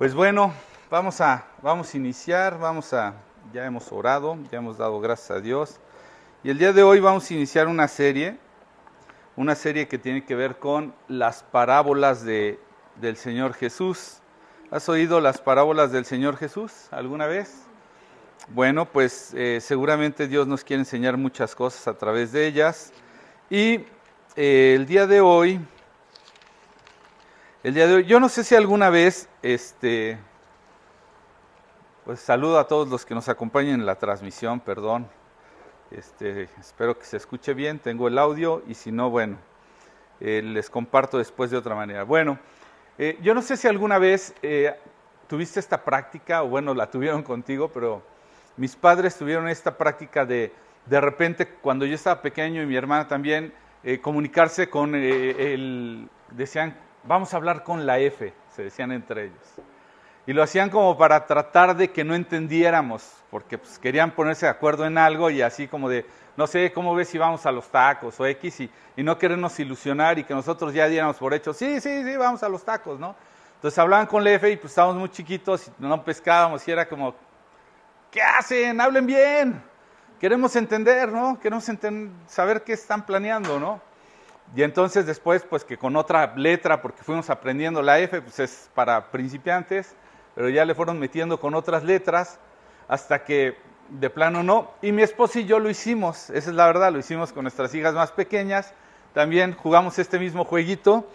Pues bueno, vamos a, vamos a iniciar, vamos a, ya hemos orado, ya hemos dado gracias a Dios. Y el día de hoy vamos a iniciar una serie, una serie que tiene que ver con las parábolas de, del Señor Jesús. ¿Has oído las parábolas del Señor Jesús alguna vez? Bueno, pues eh, seguramente Dios nos quiere enseñar muchas cosas a través de ellas. Y eh, el día de hoy el día de hoy. Yo no sé si alguna vez, este, pues saludo a todos los que nos acompañan en la transmisión, perdón. Este, espero que se escuche bien, tengo el audio y si no, bueno, eh, les comparto después de otra manera. Bueno, eh, yo no sé si alguna vez eh, tuviste esta práctica, o bueno, la tuvieron contigo, pero mis padres tuvieron esta práctica de, de repente, cuando yo estaba pequeño y mi hermana también, comunicarse con el, decían, vamos a hablar con la F, se decían entre ellos. Y lo hacían como para tratar de que no entendiéramos, porque pues, querían ponerse de acuerdo en algo y así como de, no sé, ¿cómo ves si vamos a los tacos o X? Y, no querernos ilusionar y que nosotros ya diéramos por hecho, sí, sí, sí, vamos a los tacos, ¿no? Entonces hablaban con la F y pues estábamos muy chiquitos y no pescábamos y era como, ¿qué hacen? Hablen bien. Queremos entender, ¿no? Queremos saber qué están planeando, ¿no? Y entonces después, pues que con otra letra, porque fuimos aprendiendo la F, pues es para principiantes, pero ya le fueron metiendo con otras letras hasta que de plano no. Y mi esposo y yo lo hicimos, esa es la verdad, lo hicimos con nuestras hijas más pequeñas. También jugamos este mismo jueguito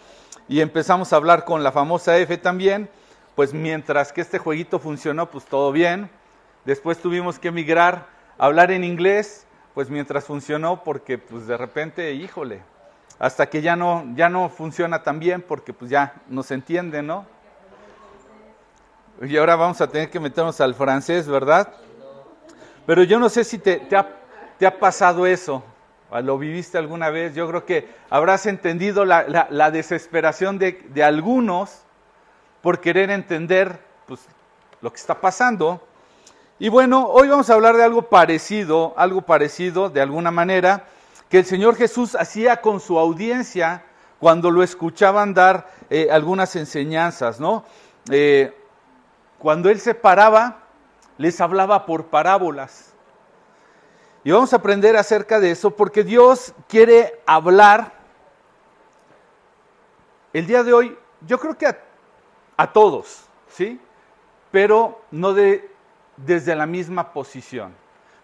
y empezamos a hablar con la famosa F también. Pues mientras que este jueguito funcionó, pues todo bien. Después tuvimos que migrar a hablar en inglés, pues mientras funcionó, porque pues de repente, híjole, hasta que ya no, ya no funciona tan bien porque pues ya no se entiende, ¿no? Y ahora vamos a tener que meternos al francés, ¿verdad? Pero yo no sé si te, te, ha, pasado eso, lo viviste alguna vez, yo creo que habrás entendido la, la, desesperación de, de, algunos por querer entender pues, lo que está pasando. Y bueno, hoy vamos a hablar de algo parecido, algo parecido de alguna manera, que el Señor Jesús hacía con su audiencia cuando lo escuchaban dar eh, algunas enseñanzas, ¿no? Eh, cuando Él se paraba, les hablaba por parábolas. Y vamos a aprender acerca de eso porque Dios quiere hablar el día de hoy, yo creo que a, a todos, ¿sí? Pero no de, desde la misma posición.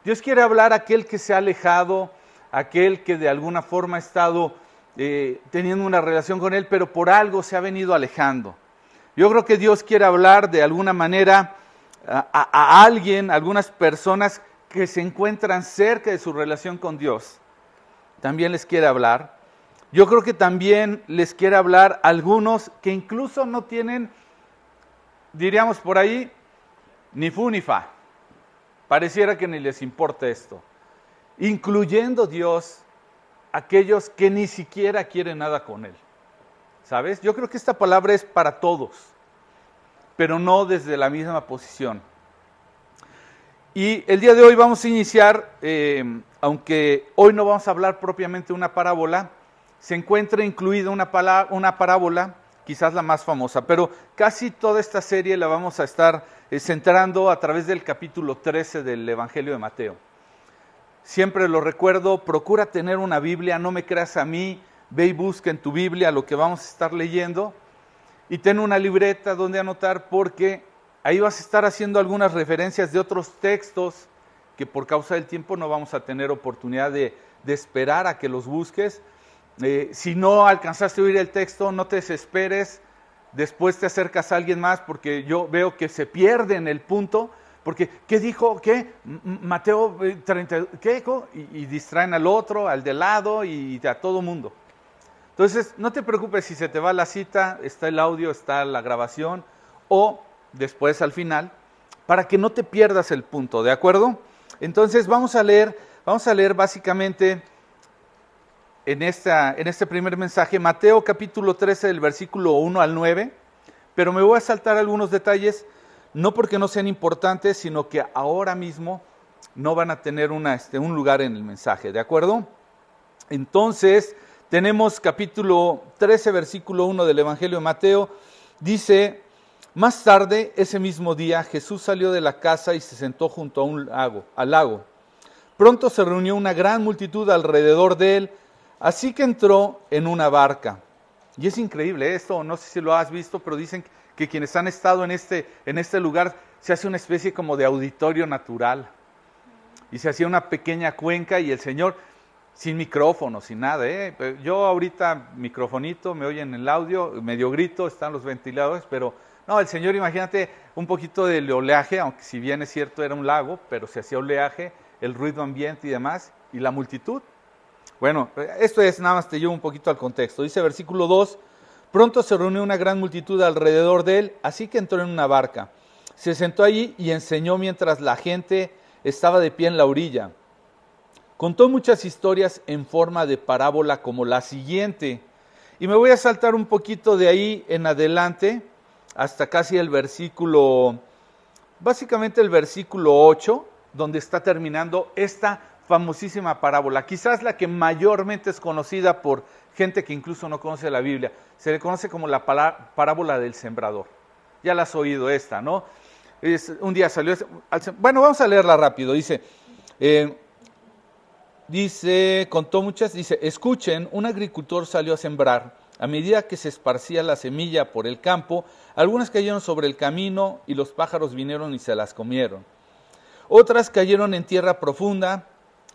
Dios quiere hablar a aquel que se ha alejado, aquel que de alguna forma ha estado eh, teniendo una relación con Él, pero por algo se ha venido alejando. Yo creo que Dios quiere hablar de alguna manera a, alguien, a algunas personas que se encuentran cerca de su relación con Dios. También les quiere hablar. Yo creo que también les quiere hablar a algunos que incluso no tienen, diríamos por ahí, ni fu ni fa. Pareciera que ni les importa esto incluyendo Dios aquellos que ni siquiera quieren nada con Él. ¿Sabes? Yo creo que esta palabra es para todos, pero no desde la misma posición. Y el día de hoy vamos a iniciar, eh, aunque hoy no vamos a hablar propiamente de una parábola, se encuentra incluida una, una parábola, quizás la más famosa, pero casi toda esta serie la vamos a estar eh, centrando a través del capítulo 13 del Evangelio de Mateo. Siempre lo recuerdo, procura tener una Biblia, no me creas a mí, ve y busca en tu Biblia lo que vamos a estar leyendo y ten una libreta donde anotar porque ahí vas a estar haciendo algunas referencias de otros textos que por causa del tiempo no vamos a tener oportunidad de, esperar a que los busques. Eh, si no alcanzaste a oír el texto, no te desesperes, después te acercas a alguien más porque yo veo que se pierde en el punto porque, ¿qué dijo? ¿Qué? Mateo 30, eh, ¿qué? Y, distraen al otro, al de lado y a todo mundo. Entonces, no te preocupes si se te va la cita, está el audio, está la grabación, o después al final, para que no te pierdas el punto, ¿de acuerdo? Entonces, vamos a leer, vamos a leer básicamente en, esta, en este primer mensaje, Mateo capítulo 13, del versículo 1 al 9, pero me voy a saltar algunos detalles no porque no sean importantes, sino que ahora mismo no van a tener este, un lugar en el mensaje, ¿de acuerdo? Entonces, tenemos capítulo 13, versículo 1 del Evangelio de Mateo, dice, Más tarde, ese mismo día, Jesús salió de la casa y se sentó junto a un lago, al lago. Pronto se reunió una gran multitud alrededor de él, así que entró en una barca. Y es increíble esto, no sé si lo has visto, pero dicen que quienes han estado en este, en este lugar se hace una especie como de auditorio natural. Y se hacía una pequeña cuenca y el Señor, sin micrófono, sin nada. ¿eh? Yo ahorita microfonito, me oyen el audio, medio grito, están los ventiladores, pero no, el Señor, imagínate un poquito del oleaje, aunque si bien es cierto era un lago, pero se hacía oleaje, el ruido ambiente y demás, y la multitud. Bueno, esto es nada más te llevo un poquito al contexto. Dice versículo 2, pronto se reunió una gran multitud alrededor de él, así que entró en una barca. Se sentó allí y enseñó mientras la gente estaba de pie en la orilla. Contó muchas historias en forma de parábola como la siguiente. Y me voy a saltar un poquito de ahí en adelante hasta casi el versículo, básicamente el versículo 8, donde está terminando esta famosísima parábola, quizás la que mayormente es conocida por gente que incluso no conoce la Biblia. Se le conoce como la parábola del sembrador. Ya la has oído esta, ¿no? un día salió... Bueno, vamos a leerla rápido. Dice, eh, dice, contó muchas, dice, escuchen, un agricultor salió a sembrar. A medida que se esparcía la semilla por el campo, algunas cayeron sobre el camino y los pájaros vinieron y se las comieron. Otras cayeron en tierra profunda,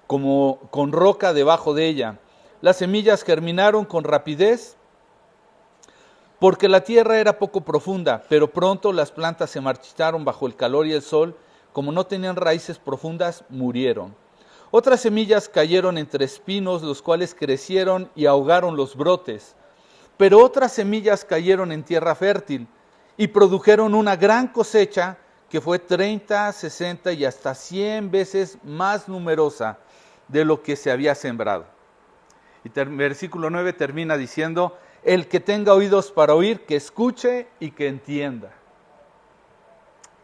como con roca debajo de ella. Las semillas germinaron con rapidez porque la tierra era poco profunda, pero pronto las plantas se marchitaron bajo el calor y el sol, como no tenían raíces profundas, murieron. Otras semillas cayeron entre espinos, los cuales crecieron y ahogaron los brotes. Pero otras semillas cayeron en tierra fértil y produjeron una gran cosecha que fue 30, 60 y hasta 100 veces más numerosa de lo que se había sembrado. Y versículo 9 termina diciendo, el que tenga oídos para oír, que escuche y que entienda.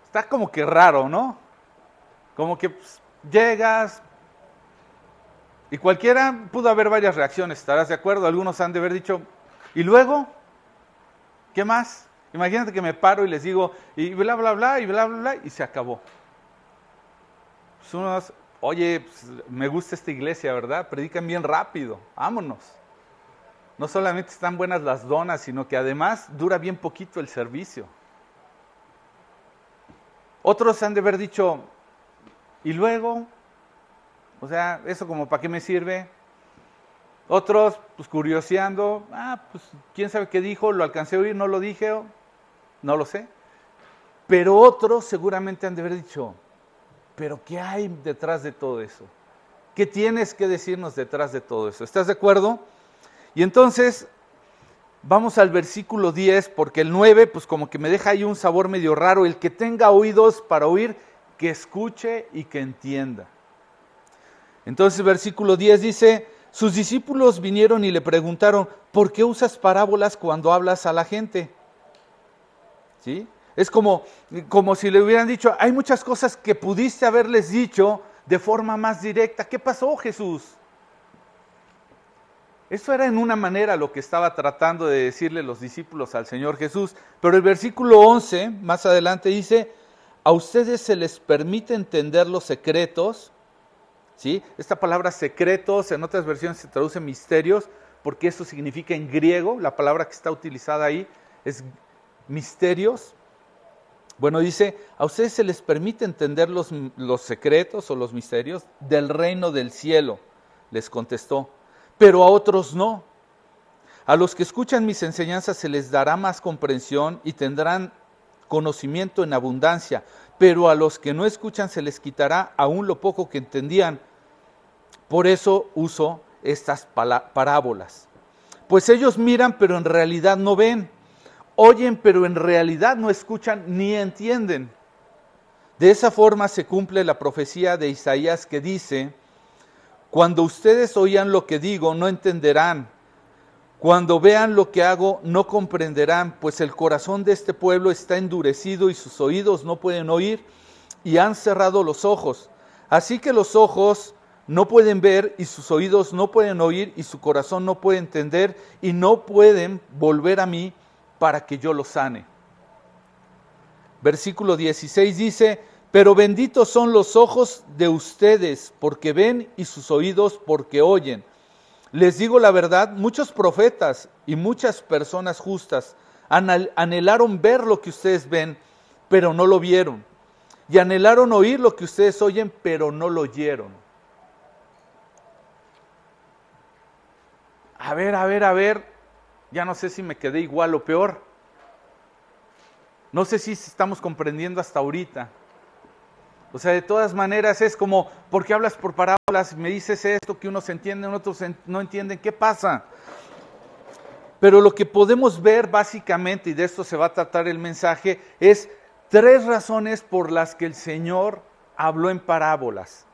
Está como que raro, ¿no? Como que pues, llegas y cualquiera pudo haber varias reacciones, ¿estarás de acuerdo? Algunos han de haber dicho, ¿Y luego? ¿Qué más? Imagínate que me paro y les digo, y bla, bla, bla, y bla, bla, bla, y se acabó. Pues oye, pues, me gusta esta iglesia, ¿verdad? Predican bien rápido, vámonos. No solamente están buenas las donas, sino que además dura bien poquito el servicio. Otros han de haber dicho, ¿y luego? O sea, ¿eso como para qué me sirve? Otros, pues curioseando, ah, pues quién sabe qué dijo, lo alcancé a oír, no lo dije, no lo sé. Pero otros seguramente han de haber dicho, pero ¿qué hay detrás de todo eso? ¿Qué tienes que decirnos detrás de todo eso? ¿Estás de acuerdo? Y entonces vamos al versículo 10, porque el 9, pues como que me deja ahí un sabor medio raro. El que tenga oídos para oír, que escuche y que entienda. Entonces versículo 10 dice, sus discípulos vinieron y le preguntaron, ¿por qué usas parábolas cuando hablas a la gente? ¿Sí? Es como, como si le hubieran dicho, hay muchas cosas que pudiste haberles dicho de forma más directa. ¿Qué pasó, Jesús? Eso era en una manera lo que estaba tratando de decirle los discípulos al Señor Jesús. Pero el versículo 11, más adelante, dice, a ustedes se les permite entender los secretos esta palabra secretos en otras versiones se traduce misterios porque eso significa en griego, la palabra que está utilizada ahí es misterios. Bueno, dice, a ustedes se les permite entender los, los secretos o los misterios del reino del cielo, les contestó, pero a otros no. A los que escuchan mis enseñanzas se les dará más comprensión y tendrán conocimiento en abundancia, pero a los que no escuchan se les quitará aún lo poco que entendían por eso uso estas parábolas. Pues ellos miran pero en realidad no ven, oyen pero en realidad no escuchan ni entienden. De esa forma se cumple la profecía de Isaías que dice, cuando ustedes oigan lo que digo no entenderán, cuando vean lo que hago no comprenderán, pues el corazón de este pueblo está endurecido y sus oídos no pueden oír y han cerrado los ojos. Así que los ojos no pueden ver y sus oídos no pueden oír y su corazón no puede entender y no pueden volver a mí para que yo los sane. versículo 16 dice, pero benditos son los ojos de ustedes porque ven y sus oídos porque oyen. Les digo la verdad, muchos profetas y muchas personas justas anhelaron ver lo que ustedes ven, pero no lo vieron. Y anhelaron oír lo que ustedes oyen, pero no lo oyeron. A ver, a ver, a ver, ya no sé si me quedé igual o peor. No sé si estamos comprendiendo hasta ahorita. O sea, de todas maneras es como, ¿por qué hablas por parábolas? Me dices esto que unos entienden, otros no entienden. ¿Qué pasa? Pero lo que podemos ver básicamente, y de esto se va a tratar el mensaje, es tres razones por las que el Señor habló en parábolas.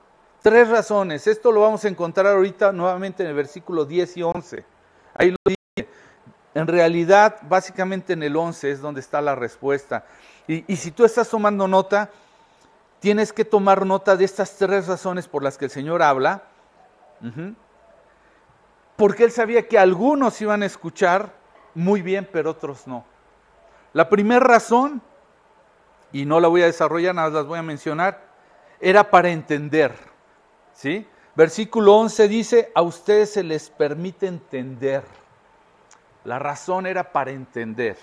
Tres razones. Esto lo vamos a encontrar ahorita nuevamente en el versículo 10 y 11. Ahí lo. En realidad, básicamente en el 11 es donde está la respuesta. Y, si tú estás tomando nota, tienes que tomar nota de estas tres razones por las que el Señor habla. Porque Él sabía que algunos iban a escuchar muy bien, pero otros no. La primera razón, y no la voy a desarrollar, nada las voy a mencionar, era para entender. ¿sí? Versículo 11 dice, a ustedes se les permite entender. La razón era para entender.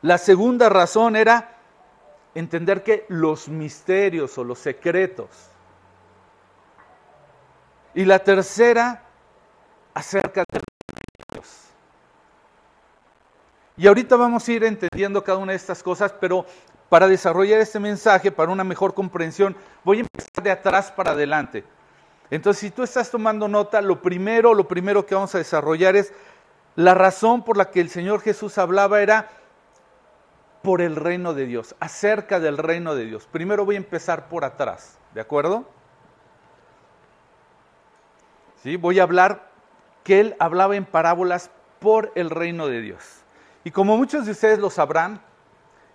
La segunda razón era entender que los misterios o los secretos. Y la tercera, acerca de Dios. Y ahorita vamos a ir entendiendo cada una de estas cosas, pero para desarrollar este mensaje, para una mejor comprensión, voy a empezar de atrás para adelante. Entonces, si tú estás tomando nota, lo primero, lo primero que vamos a desarrollar es la razón por la que el Señor Jesús hablaba era por el reino de Dios, acerca del reino de Dios. Primero voy a empezar por atrás, ¿de acuerdo? ¿Sí? Voy a hablar que él hablaba en parábolas por el reino de Dios. Y como muchos de ustedes lo sabrán,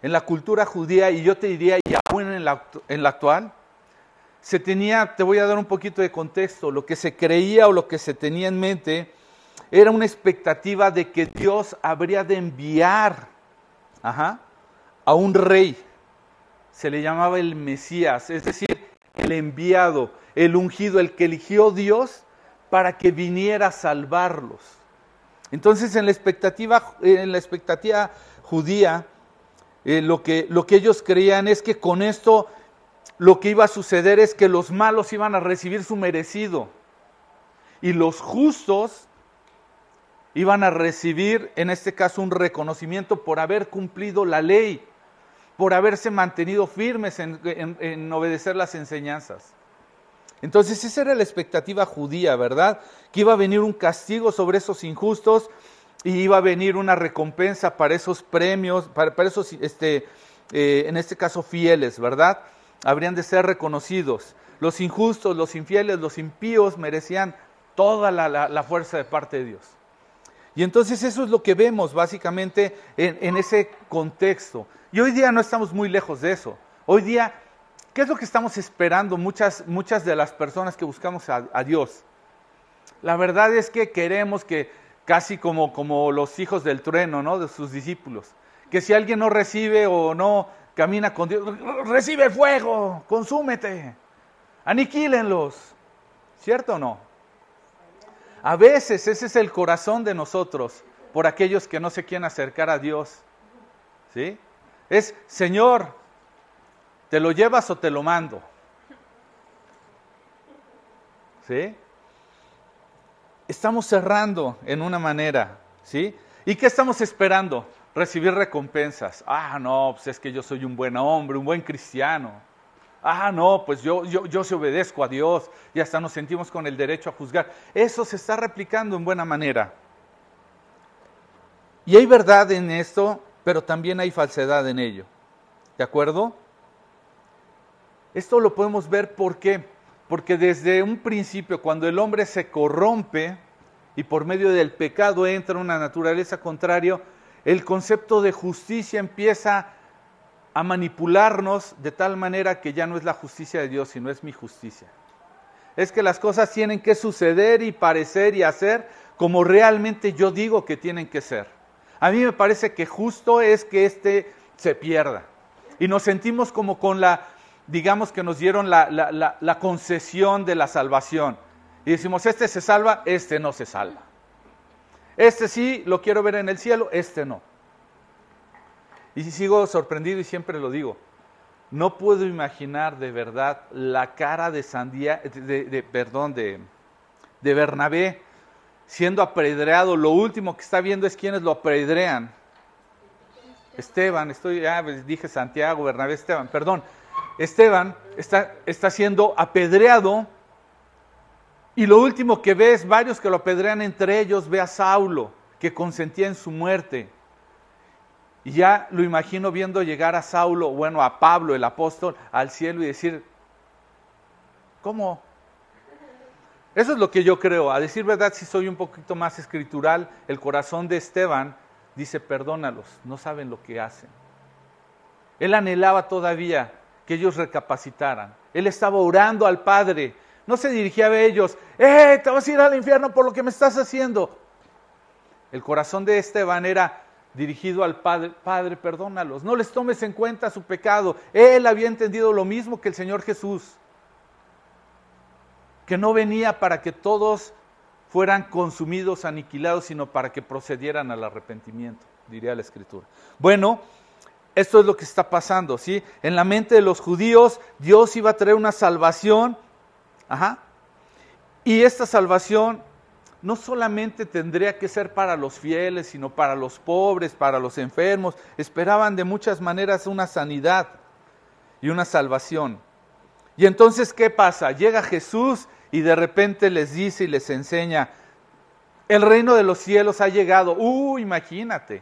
en la cultura judía, y yo te diría, y aún en la, en la actual, se tenía, te voy a dar un poquito de contexto, lo que se creía o lo que se tenía en mente era una expectativa de que Dios habría de enviar ajá, a un rey. Se le llamaba el Mesías, es decir, el enviado, el ungido, el que eligió Dios para que viniera a salvarlos. Entonces, en la expectativa, en la expectativa judía, eh, lo, que, lo que ellos creían es que con esto lo que iba a suceder es que los malos iban a recibir su merecido y los justos iban a recibir, en este caso, un reconocimiento por haber cumplido la ley por haberse mantenido firmes en, obedecer las enseñanzas. Entonces esa era la expectativa judía, ¿verdad? Que iba a venir un castigo sobre esos injustos y iba a venir una recompensa para esos premios, para, esos, este, eh, en este caso, fieles, ¿verdad? Habrían de ser reconocidos. Los injustos, los infieles, los impíos merecían toda la, fuerza de parte de Dios. Y entonces eso es lo que vemos básicamente en ese contexto. Y hoy día no estamos muy lejos de eso. Hoy día, ¿qué es lo que estamos esperando muchas, muchas de las personas que buscamos a, Dios? La verdad es que queremos que, casi como, como los hijos del trueno, ¿no? De sus discípulos, que si alguien no recibe o no camina con Dios, recibe fuego, consúmete, aniquílenlos. ¿Cierto o no? A veces ese es el corazón de nosotros por aquellos que no se quieren acercar a Dios. ¿Sí? Es, Señor, ¿te lo llevas o te lo mando? ¿Sí? Estamos cerrando en una manera, ¿sí? ¿Y qué estamos esperando? Recibir recompensas. Ah, no, pues es que yo soy un buen hombre, un buen cristiano. Ah, no, pues yo, yo, yo se obedezco a Dios y hasta nos sentimos con el derecho a juzgar. Eso se está replicando en buena manera. Y hay verdad en esto pero también hay falsedad en ello. ¿De acuerdo? Esto lo podemos ver ¿por qué? Porque desde un principio, cuando el hombre se corrompe y por medio del pecado entra una naturaleza contraria, el concepto de justicia empieza a manipularnos de tal manera que ya no es la justicia de Dios, sino es mi justicia. Es que las cosas tienen que suceder y parecer y hacer como realmente yo digo que tienen que ser. A mí me parece que justo es que éste se pierda. y nos sentimos como con la, digamos que nos dieron la, concesión de la salvación. Y decimos, este se salva, este no se salva. Este sí lo quiero ver en el cielo, este no. Y sigo sorprendido y siempre lo digo. No puedo imaginar de verdad la cara de Sandía, de, perdón, de, de Bernabé siendo apedreado. Lo último que está viendo es quienes lo apedrean. Esteban, estoy, ya pues, dije Santiago, Bernabé, Esteban, perdón. Esteban está, está siendo apedreado y lo último que ve es varios que lo apedrean entre ellos, ve a Saulo, que consentía en su muerte. Y ya lo imagino viendo llegar a Saulo, bueno, a Pablo, el apóstol, al cielo y decir, ¿cómo? Eso es lo que yo creo. A decir verdad, si soy un poquito más escritural, el corazón de Esteban dice, perdónalos, no saben lo que hacen. Él anhelaba todavía que ellos recapacitaran. Él estaba orando al Padre. No se dirigía a ellos, ¡eh, te vas a ir al infierno por lo que me estás haciendo! El corazón de Esteban era dirigido al Padre, Padre, perdónalos, no les tomes en cuenta su pecado. Él había entendido lo mismo que el Señor Jesús, que no venía para que todos fueran consumidos, aniquilados, sino para que procedieran al arrepentimiento, diría la Escritura. Bueno, esto es lo que está pasando, ¿sí? En la mente de los judíos, Dios iba a traer una salvación, ajá, y esta salvación no solamente tendría que ser para los fieles, sino para los pobres, para los enfermos. Esperaban de muchas maneras una sanidad y una salvación. Y entonces, ¿qué pasa? Llega Jesús y de repente les dice y les enseña, el reino de los cielos ha llegado. Uh, imagínate,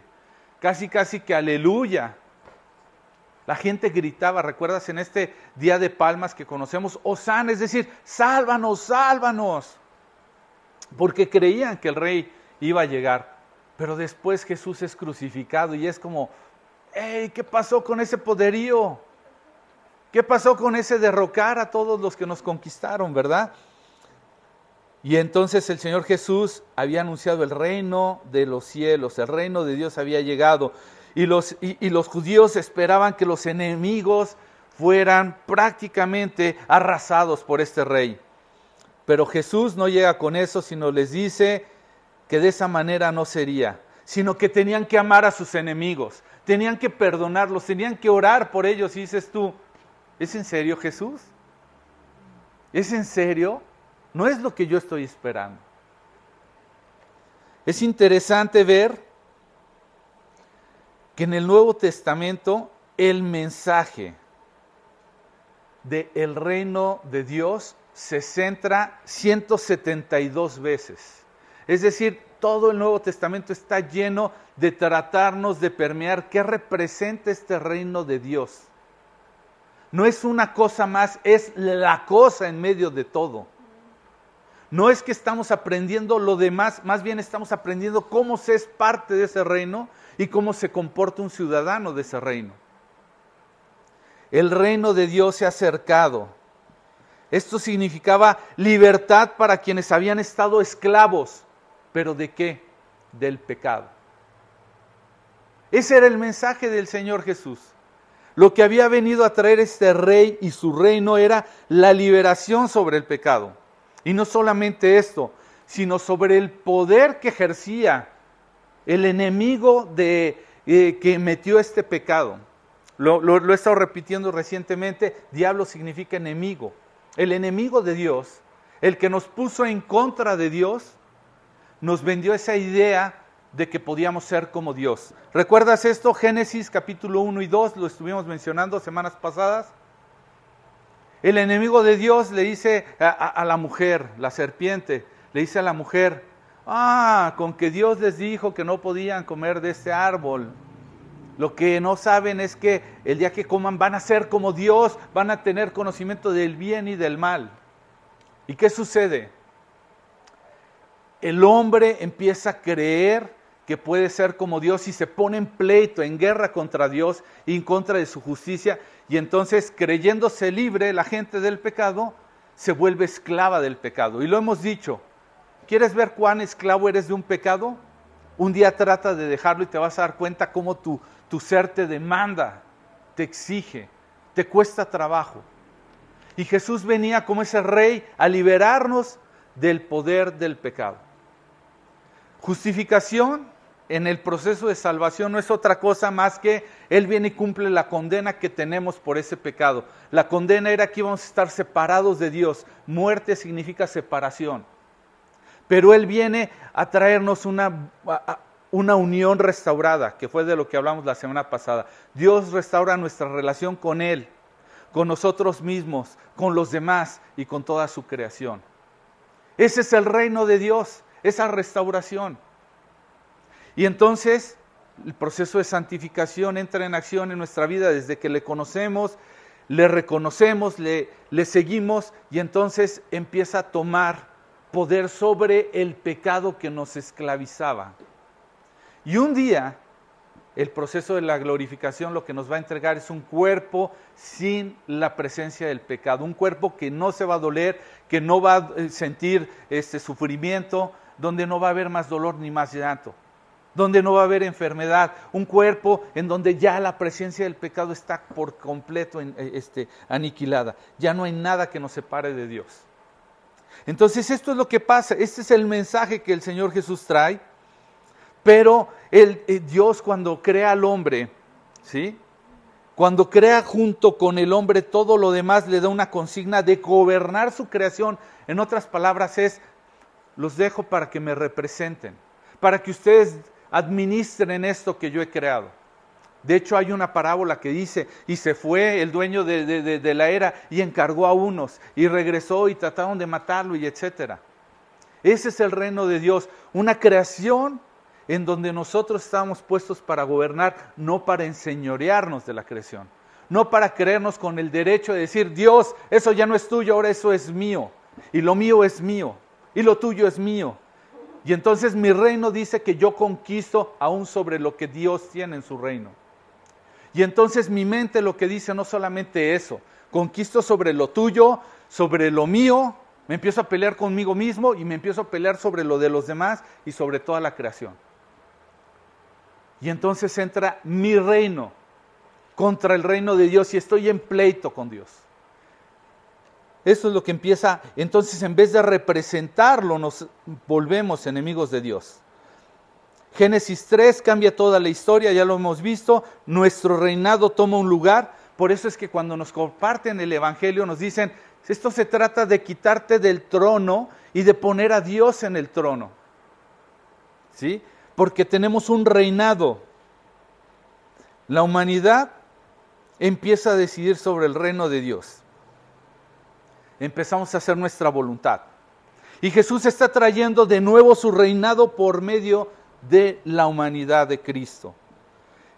casi, casi que aleluya. La gente gritaba, ¿recuerdas en este día de palmas que conocemos? Osana, es decir, sálvanos, sálvanos. Porque creían que el rey iba a llegar. Pero después Jesús es crucificado y es como, hey, ¿qué pasó con ese poderío? ¿Qué pasó con ese derrocar a todos los que nos conquistaron, verdad? Y entonces el Señor Jesús había anunciado el reino de los cielos, el reino de Dios había llegado. Y los, y, los judíos esperaban que los enemigos fueran prácticamente arrasados por este rey. Pero Jesús no llega con eso, sino les dice que de esa manera no sería, sino que tenían que amar a sus enemigos, tenían que perdonarlos, tenían que orar por ellos. Y dices tú, ¿es en serio Jesús? ¿Es en serio? No es lo que yo estoy esperando. Es interesante ver que en el Nuevo Testamento el mensaje del el reino de Dios se centra 172 veces. Es decir, todo el Nuevo Testamento está lleno de tratarnos de permear qué representa este reino de Dios. No es una cosa más, es la cosa en medio de todo. No es que estamos aprendiendo lo demás, más bien estamos aprendiendo cómo se es parte de ese reino y cómo se comporta un ciudadano de ese reino. El reino de Dios se ha acercado. Esto significaba libertad para quienes habían estado esclavos. ¿Pero de qué? Del pecado. Ese era el mensaje del Señor Jesús. Lo que había venido a traer este rey y su reino era la liberación sobre el pecado. Y no solamente esto, sino sobre el poder que ejercía el enemigo de, eh, que metió este pecado. Lo, lo he estado repitiendo recientemente, diablo significa enemigo. El enemigo de Dios, el que nos puso en contra de Dios, nos vendió esa idea de que podíamos ser como Dios. ¿Recuerdas esto? Génesis capítulo 1 y 2, lo estuvimos mencionando semanas pasadas. El enemigo de Dios le dice a, la mujer, la serpiente, le dice a la mujer, ah, con que Dios les dijo que no podían comer de este árbol. Lo que no saben es que el día que coman van a ser como Dios, van a tener conocimiento del bien y del mal. ¿Y qué sucede? El hombre empieza a creer que puede ser como Dios y se pone en pleito, en guerra contra Dios y en contra de su justicia. Y entonces, creyéndose libre, la gente del pecado se vuelve esclava del pecado. Y lo hemos dicho, ¿quieres ver cuán esclavo eres de un pecado? Un día trata de dejarlo y te vas a dar cuenta cómo tu, tu ser te demanda, te exige, te cuesta trabajo. Y Jesús venía como ese rey a liberarnos del poder del pecado. Justificación en el proceso de salvación no es otra cosa más que Él viene y cumple la condena que tenemos por ese pecado. La condena era que íbamos a estar separados de Dios. Muerte significa separación. Pero Él viene a traernos una, una unión restaurada, que fue de lo que hablamos la semana pasada. Dios restaura nuestra relación con Él, con nosotros mismos, con los demás y con toda su creación. Ese es el reino de Dios, esa restauración. Y entonces el proceso de santificación entra en acción en nuestra vida desde que le conocemos, le reconocemos, le, le seguimos y entonces empieza a tomar poder sobre el pecado que nos esclavizaba. Y un día el proceso de la glorificación lo que nos va a entregar es un cuerpo sin la presencia del pecado, un cuerpo que no se va a doler, que no va a eh, sentir este sufrimiento, donde no va a haber más dolor ni más llanto donde no va a haber enfermedad, un cuerpo en donde ya la presencia del pecado está por completo eh, este, aniquilada, ya no hay nada que nos separe de Dios. Entonces esto es lo que pasa, este es el mensaje que el Señor Jesús trae, pero el, eh, Dios cuando crea al hombre, ¿sí? Cuando crea junto con el hombre todo lo demás, le da una consigna de gobernar su creación. En otras palabras es, los dejo para que me representen, para que ustedes administren esto que yo he creado. De hecho, hay una parábola que dice, y se fue el dueño de, la era y encargó a unos, y regresó y trataron de matarlo, y etcétera. Ese es el reino de Dios, una creación en donde nosotros estamos puestos para gobernar, no para enseñorearnos de la creación, no para creernos con el derecho de decir, Dios, eso ya no es tuyo, ahora eso es mío, y lo mío es mío, y lo tuyo es mío. Y entonces mi reino dice que yo conquisto aún sobre lo que Dios tiene en su reino. Y entonces mi mente lo que dice no solamente eso, conquisto sobre lo tuyo, sobre lo mío, me empiezo a pelear conmigo mismo y me empiezo a pelear sobre lo de los demás y sobre toda la creación. Y entonces entra mi reino contra el reino de Dios y estoy en pleito con Dios. Eso es lo que empieza, entonces en vez de representarlo, nos volvemos enemigos de Dios. Génesis 3 cambia toda la historia, ya lo hemos visto, nuestro reinado toma un lugar, por eso es que cuando nos comparten el Evangelio nos dicen, esto se trata de quitarte del trono y de poner a Dios en el trono. ¿Sí? Porque tenemos un reinado. La humanidad empieza a decidir sobre el reino de Dios empezamos a hacer nuestra voluntad. Y Jesús está trayendo de nuevo su reinado por medio de la humanidad de Cristo.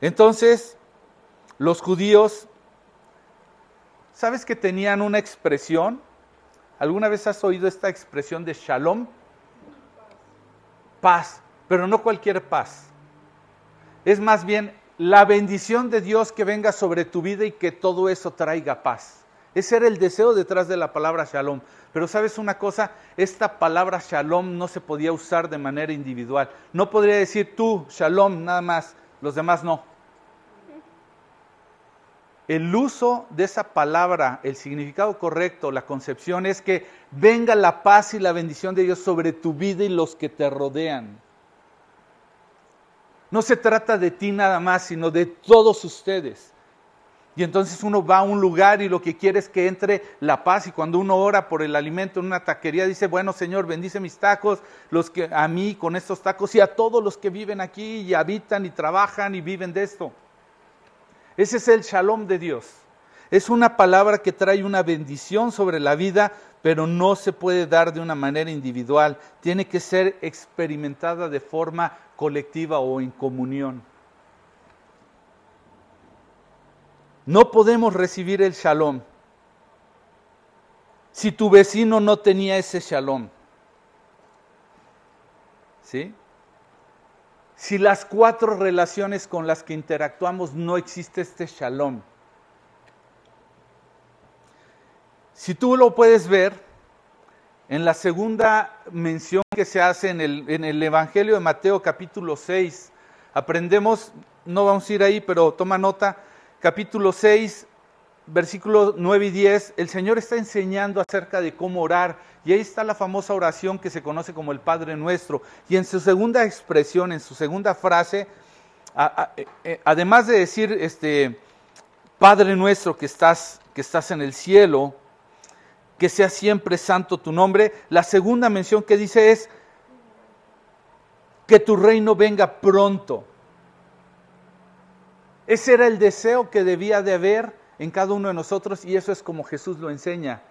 Entonces, los judíos, ¿sabes que tenían una expresión? ¿Alguna vez has oído esta expresión de shalom? Paz, pero no cualquier paz. Es más bien la bendición de Dios que venga sobre tu vida y que todo eso traiga paz. Ese era el deseo detrás de la palabra shalom. Pero sabes una cosa, esta palabra shalom no se podía usar de manera individual. No podría decir tú shalom nada más, los demás no. El uso de esa palabra, el significado correcto, la concepción es que venga la paz y la bendición de Dios sobre tu vida y los que te rodean. No se trata de ti nada más, sino de todos ustedes. Y entonces uno va a un lugar y lo que quiere es que entre la paz. Y cuando uno ora por el alimento en una taquería, dice, bueno Señor, bendice mis tacos, los que a mí con estos tacos y a todos los que viven aquí y habitan y trabajan y viven de esto. Ese es el shalom de Dios. Es una palabra que trae una bendición sobre la vida, pero no se puede dar de una manera individual. Tiene que ser experimentada de forma colectiva o en comunión. No podemos recibir el shalom si tu vecino no tenía ese shalom. ¿Sí? Si las cuatro relaciones con las que interactuamos no existe este shalom. Si tú lo puedes ver, en la segunda mención que se hace en el, en el Evangelio de Mateo capítulo 6, aprendemos, no vamos a ir ahí, pero toma nota, capítulo 6, versículos 9 y 10, el Señor está enseñando acerca de cómo orar. Y ahí está la famosa oración que se conoce como el Padre Nuestro. Y en su segunda expresión, en su segunda frase, eh, eh, además de decir, este, Padre Nuestro que estás, que estás en el cielo, que sea siempre santo tu nombre, la segunda mención que dice es, que tu reino venga pronto. Ese era el deseo que debía de haber en cada uno de nosotros y eso es como Jesús lo enseña.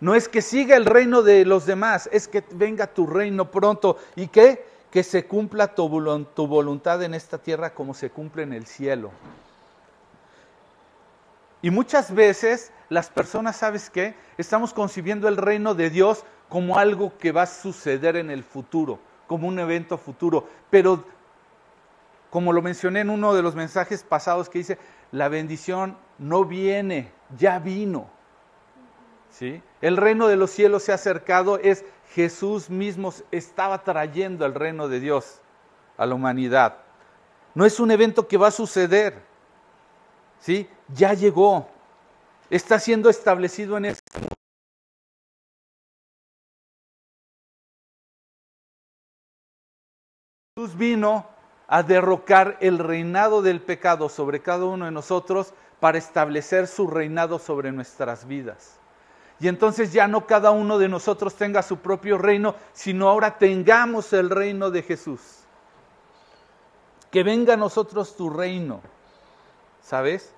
No es que siga el reino de los demás, es que venga tu reino pronto y que, que se cumpla tu, tu voluntad en esta tierra como se cumple en el cielo. Y muchas veces las personas, ¿sabes qué? Estamos concibiendo el reino de Dios como algo que va a suceder en el futuro, como un evento futuro. Pero como lo mencioné en uno de los mensajes pasados que dice, la bendición no viene, ya vino. ¿Sí? El reino de los cielos se ha acercado, es Jesús mismo estaba trayendo el reino de Dios a la humanidad. No es un evento que va a suceder. ¿Sí? Ya llegó. Está siendo establecido en este mundo. Jesús vino a derrocar el reinado del pecado sobre cada uno de nosotros para establecer su reinado sobre nuestras vidas. Y entonces ya no cada uno de nosotros tenga su propio reino, sino ahora tengamos el reino de Jesús. Que venga a nosotros tu reino, ¿sabes?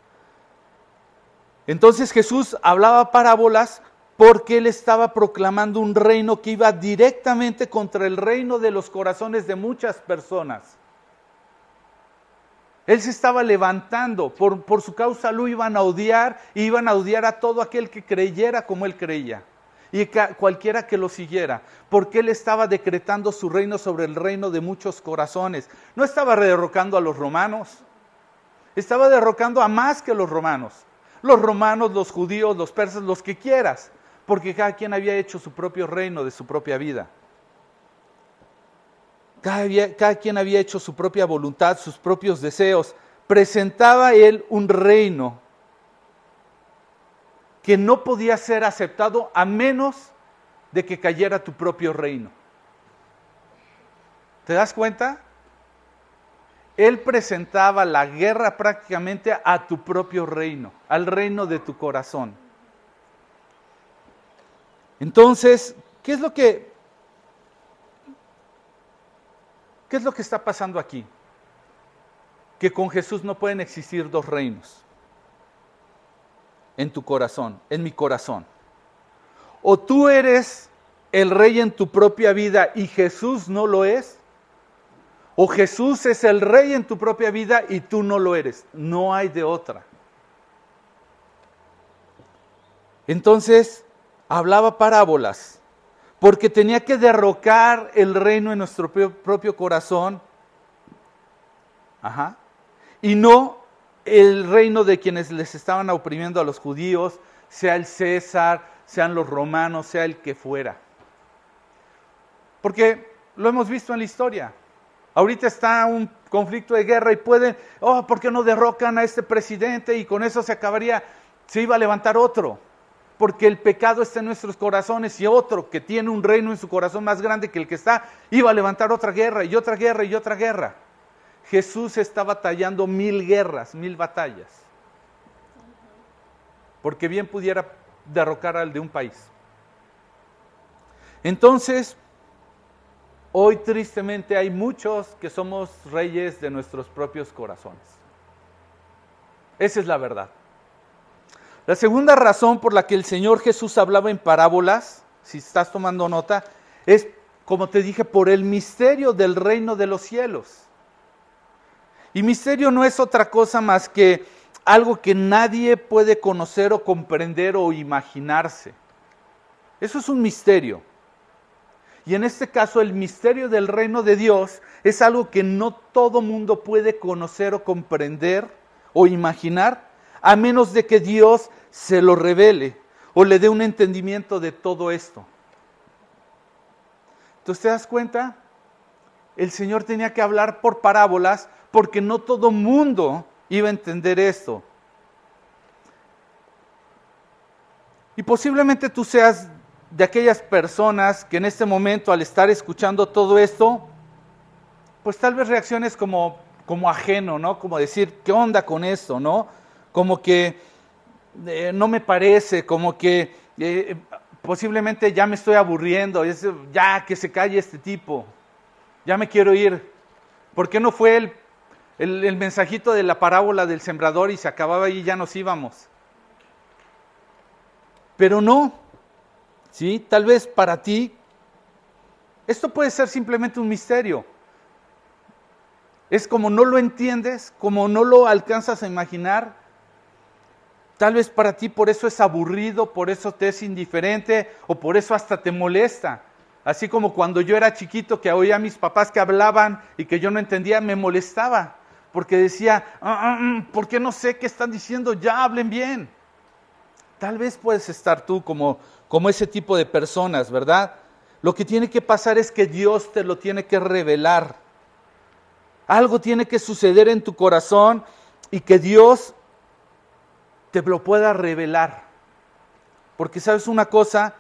Entonces Jesús hablaba parábolas porque él estaba proclamando un reino que iba directamente contra el reino de los corazones de muchas personas. Él se estaba levantando, por, su causa lo iban a odiar y iban a odiar a todo aquel que creyera como él creía y cualquiera que lo siguiera, porque él estaba decretando su reino sobre el reino de muchos corazones. No estaba derrocando a los romanos, estaba derrocando a más que los romanos. Los romanos, los judíos, los persas, los que quieras, porque cada quien había hecho su propio reino de su propia vida. Cada, quien había hecho su propia voluntad, sus propios deseos. Presentaba él un reino que no podía ser aceptado a menos de que cayera tu propio reino. ¿Te das cuenta? Él presentaba la guerra prácticamente a tu propio reino, al reino de tu corazón. Entonces, ¿qué es lo que ¿Qué es lo que está pasando aquí? Que con Jesús no pueden existir dos reinos en tu corazón, en mi corazón. O tú eres el rey en tu propia vida y Jesús no lo es. O Jesús es el rey en tu propia vida y tú no lo eres. No hay de otra. Entonces, hablaba parábolas porque tenía que derrocar el reino en nuestro propio corazón. Ajá. Y no el reino de quienes les estaban oprimiendo a los judíos, sea el César, sean los romanos, sea el que fuera. Porque lo hemos visto en la historia. Ahorita está un conflicto de guerra y pueden, oh, ¿por qué no derrocan a este presidente? Y con eso se acabaría, se iba a levantar otro porque el pecado está en nuestros corazones y otro que tiene un reino en su corazón más grande que el que está, iba a levantar otra guerra y otra guerra y otra guerra. Jesús está batallando mil guerras, mil batallas, porque bien pudiera derrocar al de un país. Entonces, hoy tristemente hay muchos que somos reyes de nuestros propios corazones. Esa es la verdad. La segunda razón por la que el Señor Jesús hablaba en parábolas, si estás tomando nota, es, como te dije, por el misterio del reino de los cielos. Y misterio no es otra cosa más que algo que nadie puede conocer o comprender o imaginarse. Eso es un misterio. Y en este caso el misterio del reino de Dios es algo que no todo mundo puede conocer o comprender o imaginar, a menos de que Dios se lo revele o le dé un entendimiento de todo esto. Entonces te das cuenta, el Señor tenía que hablar por parábolas porque no todo mundo iba a entender esto. Y posiblemente tú seas de aquellas personas que en este momento al estar escuchando todo esto, pues tal vez reacciones como, como ajeno, ¿no? Como decir, ¿qué onda con esto, no? Como que eh, no me parece, como que eh, posiblemente ya me estoy aburriendo, ya que se calle este tipo, ya me quiero ir. ¿Por qué no fue el, el, el mensajito de la parábola del sembrador y se acababa y ya nos íbamos? Pero no, ¿sí? Tal vez para ti esto puede ser simplemente un misterio. Es como no lo entiendes, como no lo alcanzas a imaginar. Tal vez para ti por eso es aburrido, por eso te es indiferente o por eso hasta te molesta. Así como cuando yo era chiquito que oía a mis papás que hablaban y que yo no entendía, me molestaba. Porque decía, ah, ah, mm, ¿por qué no sé qué están diciendo? Ya hablen bien. Tal vez puedes estar tú como, como ese tipo de personas, ¿verdad? Lo que tiene que pasar es que Dios te lo tiene que revelar. Algo tiene que suceder en tu corazón y que Dios te lo pueda revelar. Porque sabes una cosa,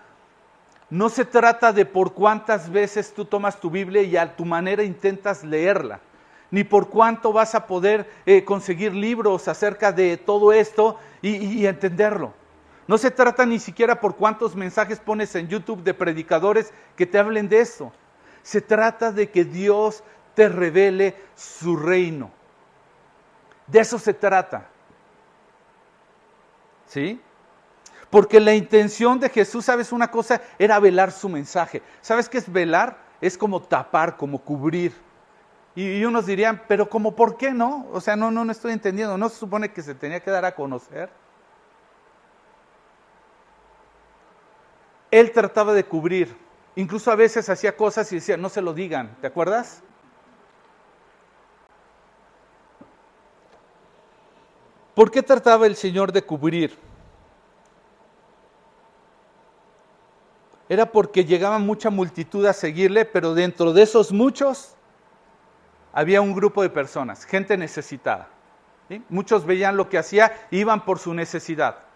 no se trata de por cuántas veces tú tomas tu Biblia y a tu manera intentas leerla, ni por cuánto vas a poder eh, conseguir libros acerca de todo esto y, y entenderlo. No se trata ni siquiera por cuántos mensajes pones en YouTube de predicadores que te hablen de eso. Se trata de que Dios te revele su reino. De eso se trata. ¿Sí? Porque la intención de Jesús, ¿sabes una cosa? Era velar su mensaje. ¿Sabes qué es velar? Es como tapar, como cubrir. Y, unos dirían, pero como por qué no? O sea, no, no, no estoy entendiendo. ¿No se supone que se tenía que dar a conocer? Él trataba de cubrir. Incluso a veces hacía cosas y decía, no se lo digan, ¿te acuerdas? ¿Por qué trataba el Señor de cubrir? Era porque llegaba mucha multitud a seguirle, pero dentro de esos muchos había un grupo de personas, gente necesitada. Muchos veían lo que hacía, iban por su necesidad.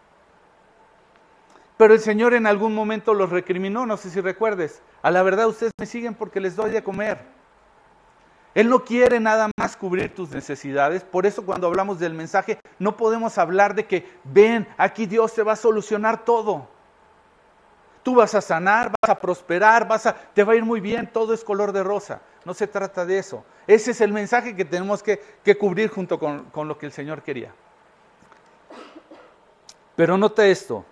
Pero el Señor en algún momento los recriminó, no sé si recuerdes. A la verdad ustedes me siguen porque les doy de comer. Él no quiere nada más cubrir tus necesidades. Por eso cuando hablamos del mensaje no podemos hablar de que ven, aquí Dios te va a solucionar todo. Tú vas a sanar, vas a prosperar, vas a, te va a ir muy bien, todo es color de rosa. No se trata de eso. Ese es el mensaje que tenemos que, que cubrir junto con, con lo que el Señor quería. Pero nota esto,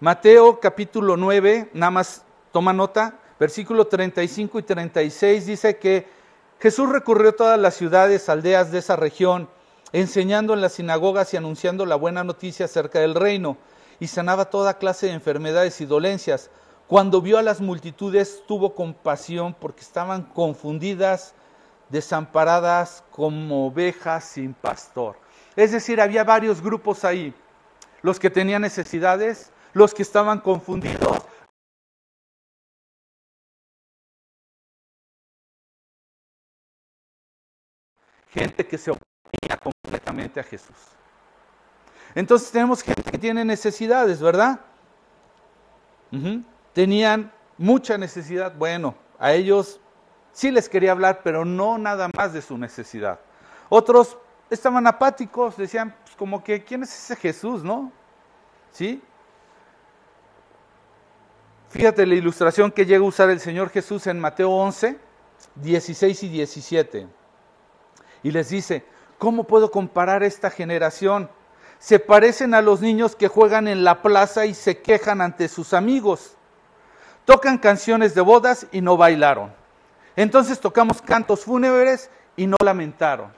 Mateo capítulo 9, nada más toma nota, versículo 35 y 36 dice que Jesús recorrió todas las ciudades, aldeas de esa región, enseñando en las sinagogas y anunciando la buena noticia acerca del reino, y sanaba toda clase de enfermedades y dolencias. Cuando vio a las multitudes, tuvo compasión porque estaban confundidas, desamparadas como ovejas sin pastor. Es decir, había varios grupos ahí. Los que tenían necesidades, los que estaban confundidos. Gente que se oponía completamente a Jesús. Entonces tenemos gente que tiene necesidades, ¿verdad? Tenían mucha necesidad. Bueno, a ellos sí les quería hablar, pero no nada más de su necesidad. Otros estaban apáticos, decían, pues como que, ¿quién es ese Jesús, no? ¿Sí? Fíjate la ilustración que llega a usar el Señor Jesús en Mateo 11, 16 y 17. Y les dice, ¿cómo puedo comparar esta generación? Se parecen a los niños que juegan en la plaza y se quejan ante sus amigos. Tocan canciones de bodas y no bailaron. Entonces tocamos cantos fúnebres y no lamentaron.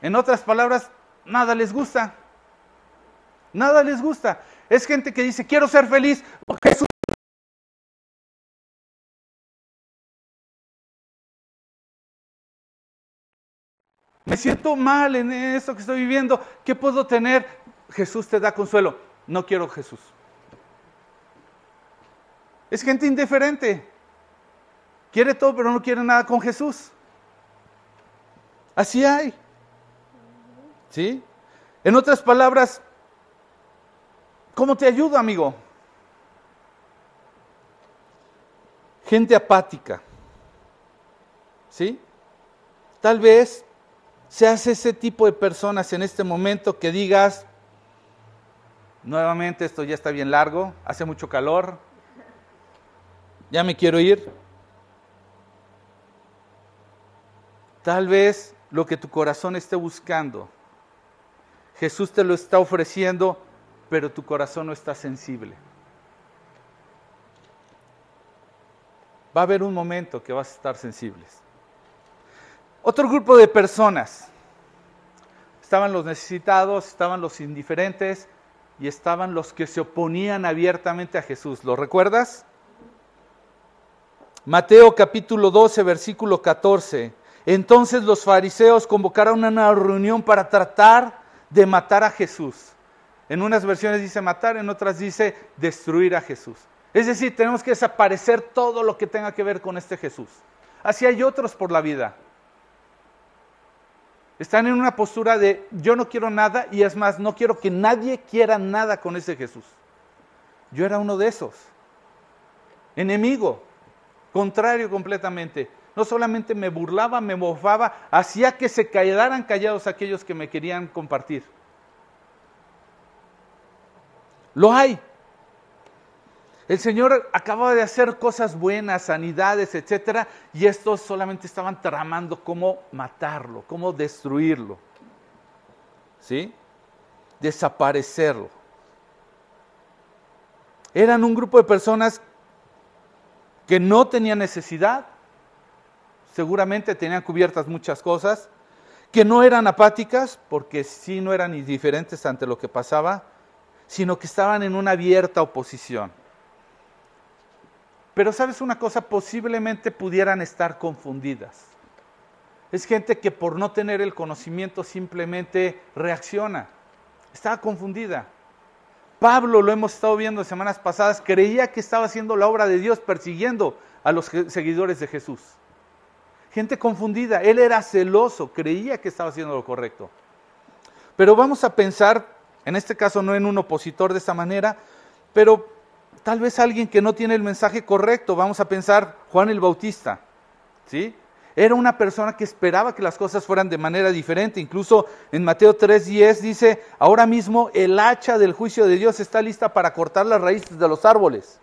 En otras palabras, nada les gusta. Nada les gusta. Es gente que dice, quiero ser feliz. Jesús me siento mal en esto que estoy viviendo, ¿qué puedo tener? Jesús te da consuelo. No quiero Jesús. Es gente indiferente. Quiere todo, pero no quiere nada con Jesús. Así hay. ¿Sí? En otras palabras, ¿cómo te ayudo, amigo? Gente apática. ¿Sí? Tal vez seas ese tipo de personas en este momento que digas, nuevamente esto ya está bien largo, hace mucho calor, ya me quiero ir. Tal vez lo que tu corazón esté buscando, Jesús te lo está ofreciendo, pero tu corazón no está sensible. Va a haber un momento que vas a estar sensibles. Otro grupo de personas. Estaban los necesitados, estaban los indiferentes y estaban los que se oponían abiertamente a Jesús. ¿Lo recuerdas? Mateo capítulo 12, versículo 14. Entonces los fariseos convocaron una reunión para tratar de matar a Jesús. En unas versiones dice matar, en otras dice destruir a Jesús. Es decir, tenemos que desaparecer todo lo que tenga que ver con este Jesús. Así hay otros por la vida. Están en una postura de yo no quiero nada y es más, no quiero que nadie quiera nada con ese Jesús. Yo era uno de esos. Enemigo, contrario completamente. No solamente me burlaba, me mofaba, hacía que se quedaran callados aquellos que me querían compartir. Lo hay. El Señor acababa de hacer cosas buenas, sanidades, etcétera, y estos solamente estaban tramando cómo matarlo, cómo destruirlo. ¿Sí? Desaparecerlo. Eran un grupo de personas que no tenían necesidad, seguramente tenían cubiertas muchas cosas, que no eran apáticas, porque sí no eran indiferentes ante lo que pasaba, sino que estaban en una abierta oposición. Pero sabes una cosa, posiblemente pudieran estar confundidas. Es gente que por no tener el conocimiento simplemente reacciona. Estaba confundida. Pablo, lo hemos estado viendo semanas pasadas, creía que estaba haciendo la obra de Dios persiguiendo a los seguidores de Jesús. Gente confundida. Él era celoso, creía que estaba haciendo lo correcto. Pero vamos a pensar, en este caso no en un opositor de esta manera, pero tal vez alguien que no tiene el mensaje correcto, vamos a pensar Juan el Bautista, ¿sí? Era una persona que esperaba que las cosas fueran de manera diferente. Incluso en Mateo 3:10 dice, ahora mismo el hacha del juicio de Dios está lista para cortar las raíces de los árboles.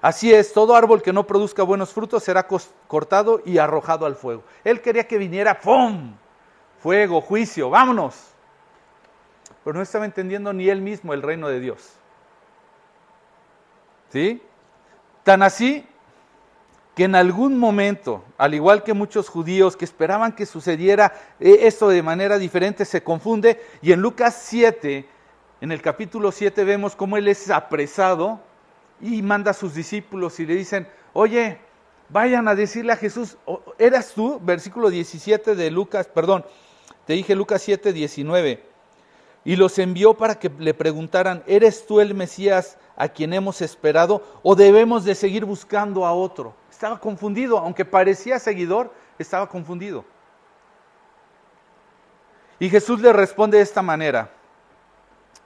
Así es, todo árbol que no produzca buenos frutos será cortado y arrojado al fuego. Él quería que viniera, ¡pum! Fuego, juicio, vámonos. Pero no estaba entendiendo ni él mismo el reino de Dios. ¿Sí? Tan así que en algún momento, al igual que muchos judíos que esperaban que sucediera eh, esto de manera diferente, se confunde. Y en Lucas 7, en el capítulo 7, vemos cómo él es apresado y manda a sus discípulos y le dicen, oye, vayan a decirle a Jesús, ¿eras tú? Versículo 17 de Lucas, perdón, te dije Lucas 7, 19 y los envió para que le preguntaran, ¿eres tú el Mesías a quien hemos esperado o debemos de seguir buscando a otro? Estaba confundido, aunque parecía seguidor, estaba confundido. Y Jesús le responde de esta manera,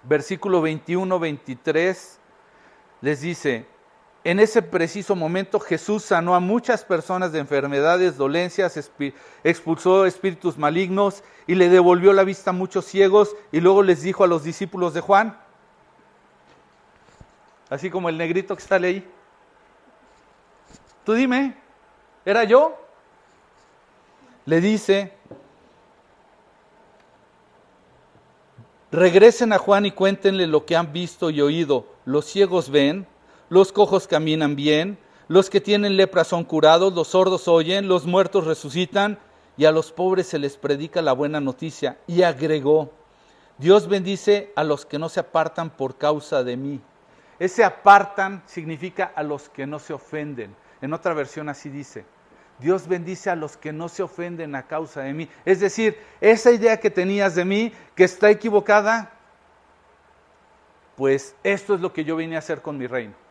versículo 21, 23, les dice, en ese preciso momento Jesús sanó a muchas personas de enfermedades, dolencias, expulsó espíritus malignos y le devolvió la vista a muchos ciegos y luego les dijo a los discípulos de Juan, así como el negrito que está ahí, tú dime, ¿era yo? Le dice, regresen a Juan y cuéntenle lo que han visto y oído, los ciegos ven, los cojos caminan bien, los que tienen lepra son curados, los sordos oyen, los muertos resucitan y a los pobres se les predica la buena noticia. Y agregó, Dios bendice a los que no se apartan por causa de mí. Ese apartan significa a los que no se ofenden. En otra versión así dice, Dios bendice a los que no se ofenden a causa de mí. Es decir, esa idea que tenías de mí, que está equivocada, pues esto es lo que yo vine a hacer con mi reino.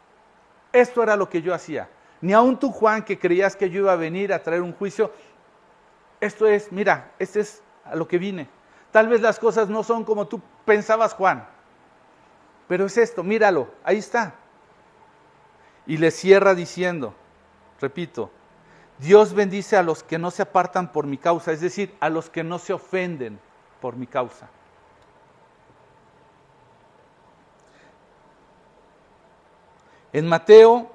Esto era lo que yo hacía. Ni aun tú, Juan, que creías que yo iba a venir a traer un juicio, esto es, mira, este es a lo que vine. Tal vez las cosas no son como tú pensabas, Juan, pero es esto, míralo, ahí está. Y le cierra diciendo, repito, Dios bendice a los que no se apartan por mi causa, es decir, a los que no se ofenden por mi causa. En Mateo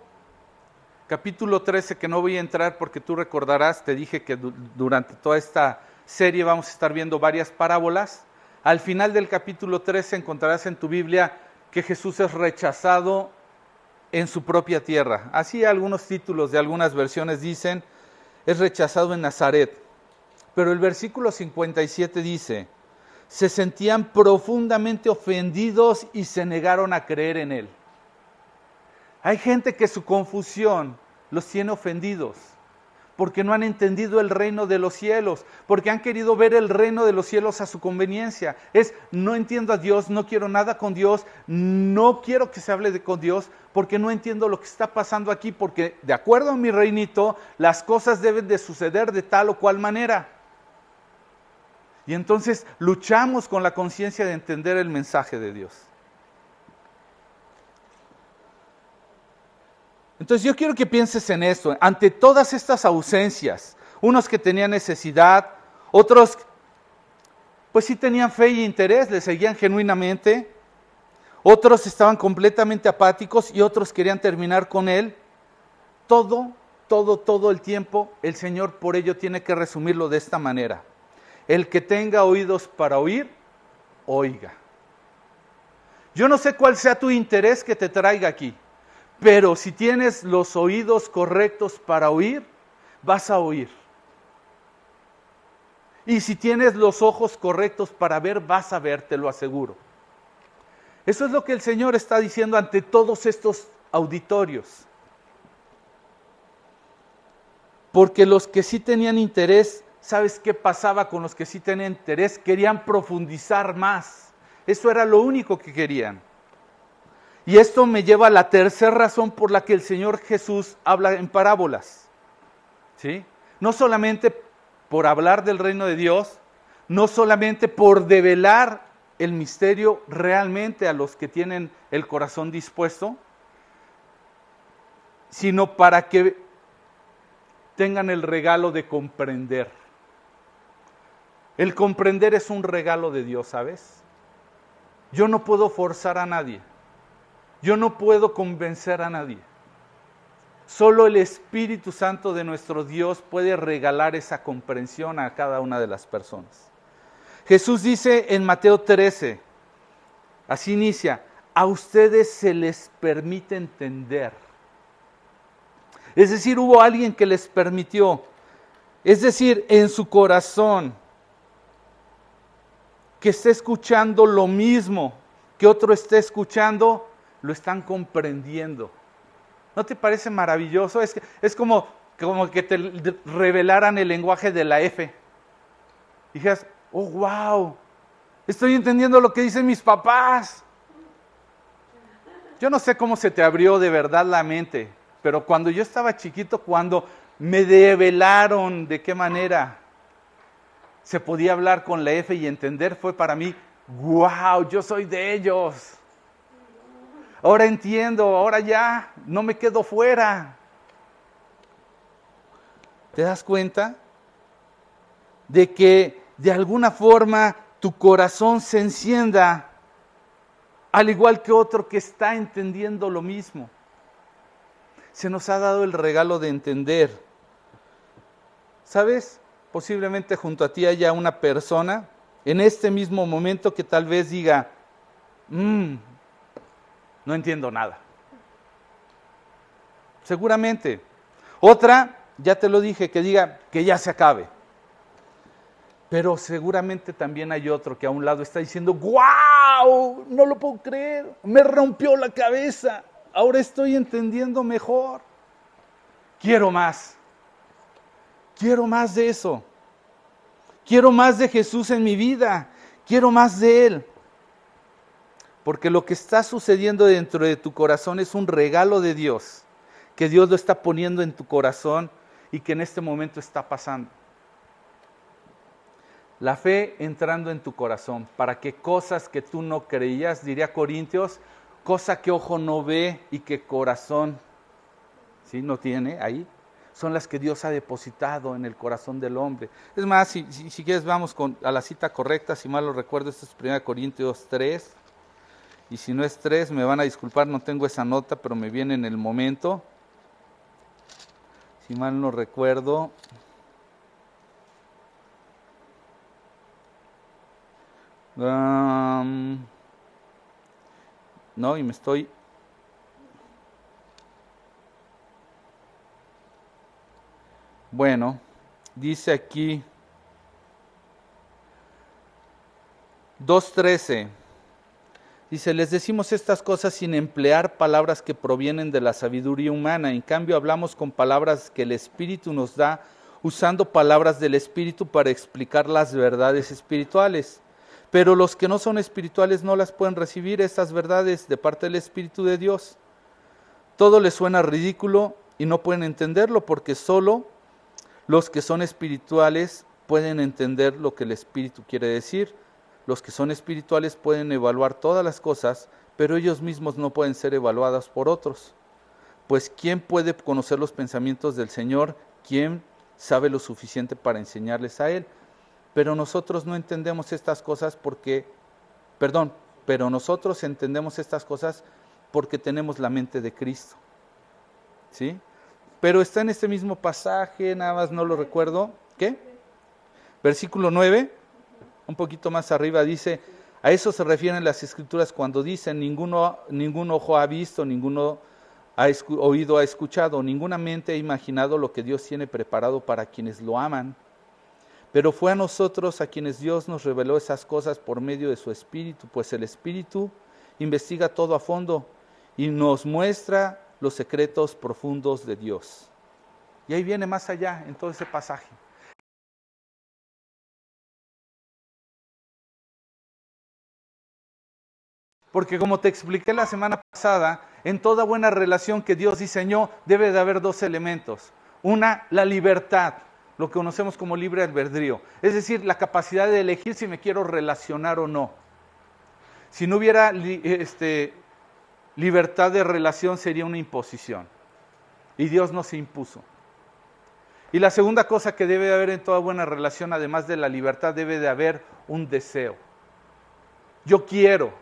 capítulo 13, que no voy a entrar porque tú recordarás, te dije que durante toda esta serie vamos a estar viendo varias parábolas. Al final del capítulo 13 encontrarás en tu Biblia que Jesús es rechazado en su propia tierra. Así algunos títulos de algunas versiones dicen, es rechazado en Nazaret. Pero el versículo 57 dice, se sentían profundamente ofendidos y se negaron a creer en él. Hay gente que su confusión los tiene ofendidos porque no han entendido el reino de los cielos, porque han querido ver el reino de los cielos a su conveniencia. Es, no entiendo a Dios, no quiero nada con Dios, no quiero que se hable de con Dios, porque no entiendo lo que está pasando aquí, porque de acuerdo a mi reinito, las cosas deben de suceder de tal o cual manera. Y entonces luchamos con la conciencia de entender el mensaje de Dios. Entonces yo quiero que pienses en esto, ante todas estas ausencias, unos que tenían necesidad, otros pues sí tenían fe y interés, le seguían genuinamente, otros estaban completamente apáticos y otros querían terminar con él. Todo, todo, todo el tiempo el Señor por ello tiene que resumirlo de esta manera. El que tenga oídos para oír, oiga. Yo no sé cuál sea tu interés que te traiga aquí. Pero si tienes los oídos correctos para oír, vas a oír. Y si tienes los ojos correctos para ver, vas a ver, te lo aseguro. Eso es lo que el Señor está diciendo ante todos estos auditorios. Porque los que sí tenían interés, ¿sabes qué pasaba con los que sí tenían interés? Querían profundizar más. Eso era lo único que querían. Y esto me lleva a la tercera razón por la que el Señor Jesús habla en parábolas. ¿Sí? No solamente por hablar del reino de Dios, no solamente por develar el misterio realmente a los que tienen el corazón dispuesto, sino para que tengan el regalo de comprender. El comprender es un regalo de Dios, ¿sabes? Yo no puedo forzar a nadie. Yo no puedo convencer a nadie. Solo el Espíritu Santo de nuestro Dios puede regalar esa comprensión a cada una de las personas. Jesús dice en Mateo 13, así inicia, a ustedes se les permite entender. Es decir, hubo alguien que les permitió. Es decir, en su corazón, que esté escuchando lo mismo que otro esté escuchando, lo están comprendiendo. ¿No te parece maravilloso? Es, es como, como que te revelaran el lenguaje de la F. Y dijeras, oh, wow, estoy entendiendo lo que dicen mis papás. Yo no sé cómo se te abrió de verdad la mente, pero cuando yo estaba chiquito, cuando me develaron de qué manera se podía hablar con la F y entender, fue para mí, wow, yo soy de ellos. Ahora entiendo, ahora ya, no me quedo fuera. ¿Te das cuenta? De que de alguna forma tu corazón se encienda, al igual que otro que está entendiendo lo mismo. Se nos ha dado el regalo de entender. ¿Sabes? Posiblemente junto a ti haya una persona en este mismo momento que tal vez diga, mmm, no entiendo nada. Seguramente. Otra, ya te lo dije, que diga que ya se acabe. Pero seguramente también hay otro que a un lado está diciendo, ¡guau! No lo puedo creer, me rompió la cabeza, ahora estoy entendiendo mejor. Quiero más, quiero más de eso. Quiero más de Jesús en mi vida, quiero más de Él. Porque lo que está sucediendo dentro de tu corazón es un regalo de Dios, que Dios lo está poniendo en tu corazón y que en este momento está pasando. La fe entrando en tu corazón para que cosas que tú no creías, diría Corintios, cosa que ojo no ve y que corazón ¿sí? no tiene ahí, son las que Dios ha depositado en el corazón del hombre. Es más, si, quieres vamos con, a la cita correcta, si mal lo recuerdo, esto es 1 Corintios 3, y si no es 3, me van a disculpar, no tengo esa nota, pero me viene en el momento. Si mal no recuerdo, no, y me estoy Bueno, dice aquí 2.13. Dice, les decimos estas cosas sin emplear palabras que provienen de la sabiduría humana. En cambio, hablamos con palabras que el Espíritu nos da, usando palabras del Espíritu para explicar las verdades espirituales. Pero los que no son espirituales no las pueden recibir, estas verdades, de parte del Espíritu de Dios. Todo les suena ridículo y no pueden entenderlo porque solo los que son espirituales pueden entender lo que el Espíritu quiere decir. Los que son espirituales pueden evaluar todas las cosas, pero ellos mismos no pueden ser evaluados por otros. Pues ¿quién puede conocer los pensamientos del Señor? ¿Quién sabe lo suficiente para enseñarles a Él? Pero nosotros no entendemos estas cosas porque, perdón, pero nosotros entendemos estas cosas porque tenemos la mente de Cristo. ¿Sí? pero está en este mismo pasaje, nada más no lo recuerdo. ¿Qué? Versículo 9, un poquito más arriba dice, a eso se refieren las escrituras cuando dicen, ninguno, ningún ojo ha visto, ninguno ha oído, ha escuchado, ninguna mente ha imaginado lo que Dios tiene preparado para quienes lo aman. Pero fue a nosotros a quienes Dios nos reveló esas cosas por medio de su Espíritu, pues el Espíritu investiga todo a fondo y nos muestra los secretos profundos de Dios. Y ahí viene más allá en todo ese pasaje. Porque como te expliqué la semana pasada, en toda buena relación que Dios diseñó debe de haber dos elementos. Una, la libertad, lo que conocemos como libre albedrío. Es decir, la capacidad de elegir si me quiero relacionar o no. Si no hubiera este, libertad de relación sería una imposición. Y Dios no se impuso. Y la segunda cosa que debe de haber en toda buena relación, además de la libertad, debe de haber un deseo. Yo quiero.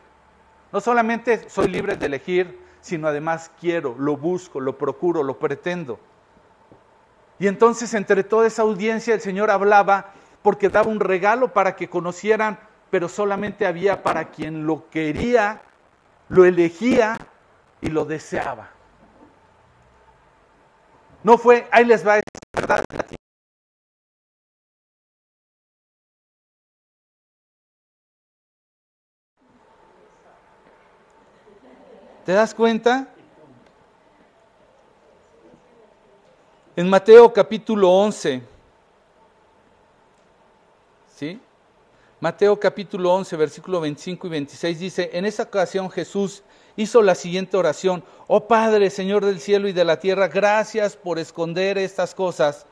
No solamente soy libre de elegir, sino además quiero, lo busco, lo procuro, lo pretendo. Y entonces entre toda esa audiencia el Señor hablaba porque daba un regalo para que conocieran, pero solamente había para quien lo quería lo elegía y lo deseaba. No fue, ahí les va verdad. ¿Te das cuenta? En Mateo capítulo 11, ¿sí? Mateo capítulo 11, versículo 25 y 26 dice, en esa ocasión Jesús hizo la siguiente oración, oh Padre, Señor del cielo y de la tierra, gracias por esconder estas cosas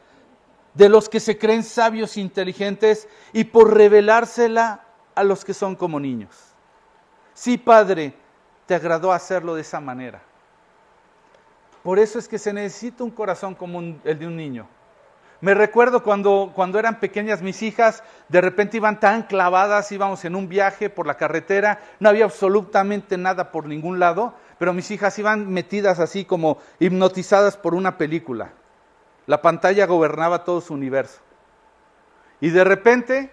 de los que se creen sabios e inteligentes y por revelársela a los que son como niños. Sí, Padre, te agradó hacerlo de esa manera. Por eso es que se necesita un corazón como el de un niño. Me recuerdo cuando, cuando eran pequeñas mis hijas, de repente iban tan clavadas, íbamos en un viaje por la carretera, no había absolutamente nada por ningún lado, pero mis hijas iban metidas así como hipnotizadas por una película. La pantalla gobernaba todo su universo. Y de repente,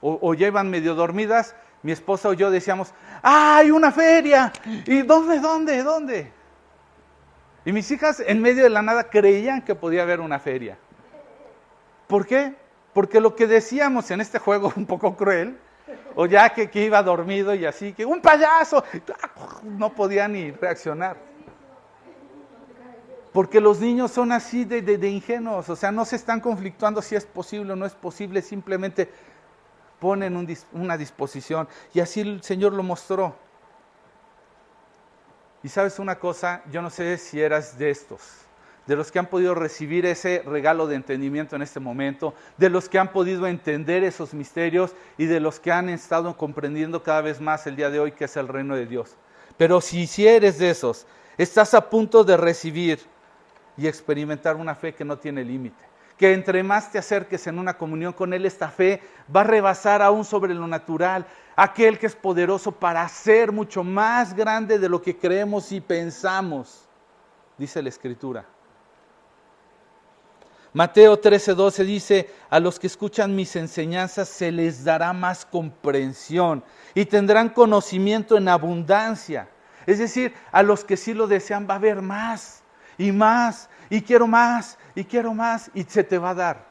o, o ya iban medio dormidas, mi esposa o yo decíamos, ¡ay, una feria! ¿Y dónde, dónde, dónde? Y mis hijas en medio de la nada creían que podía haber una feria. ¿Por qué? Porque lo que decíamos en este juego un poco cruel, o ya que, iba dormido y así, que un payaso, no podía ni reaccionar. Porque los niños son así de, ingenuos, o sea, no se están conflictuando si es posible o no es posible, simplemente ponen una disposición. Y así el Señor lo mostró. Y sabes una cosa, yo no sé si eras de estos de los que han podido recibir ese regalo de entendimiento en este momento, de los que han podido entender esos misterios y de los que han estado comprendiendo cada vez más el día de hoy que es el reino de Dios. Pero si, si eres de esos, estás a punto de recibir y experimentar una fe que no tiene límite. Que entre más te acerques en una comunión con Él, esta fe va a rebasar aún sobre lo natural, aquel que es poderoso para hacer mucho más grande de lo que creemos y pensamos, dice la Escritura. Mateo 13:12 dice, a los que escuchan mis enseñanzas se les dará más comprensión y tendrán conocimiento en abundancia. Es decir, a los que sí lo desean va a haber más y más y quiero más y quiero más y se te va a dar.